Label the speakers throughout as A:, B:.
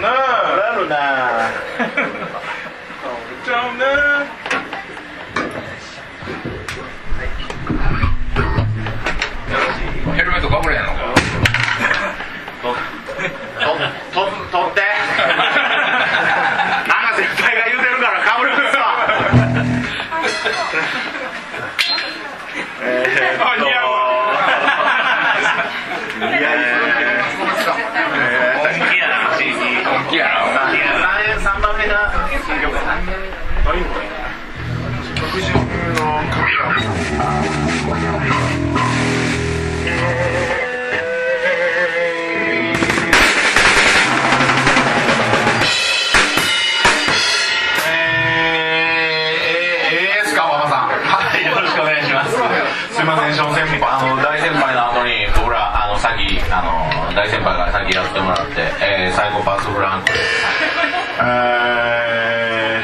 A: れるね倒れるね倒れちゃうね。ヘルメットかぶれへんの？
B: の先あの大先輩から先やってもらって、えー、サイコパスフランク。です、
A: え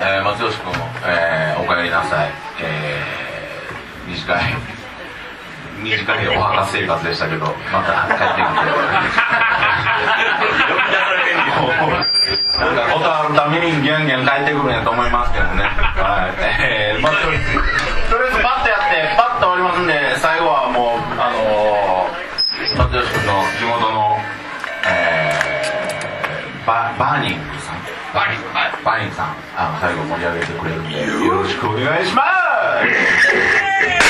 B: えー、松吉君も、えー、お帰りなさい、えー、短い短いお墓生活でしたけどまた帰ってきて。なんかことあるためにギャンギャン帰ってくるんやと思いますけどね。はい。えー、まあとりとりあえずパッとやってパッと終わりますんで最後はもうあのー、松吉君の地元のえー、ババーニングさん。
A: バーニングはい。
B: バーニングさん。あの最後盛り上げてくれるんでよろしくお願いします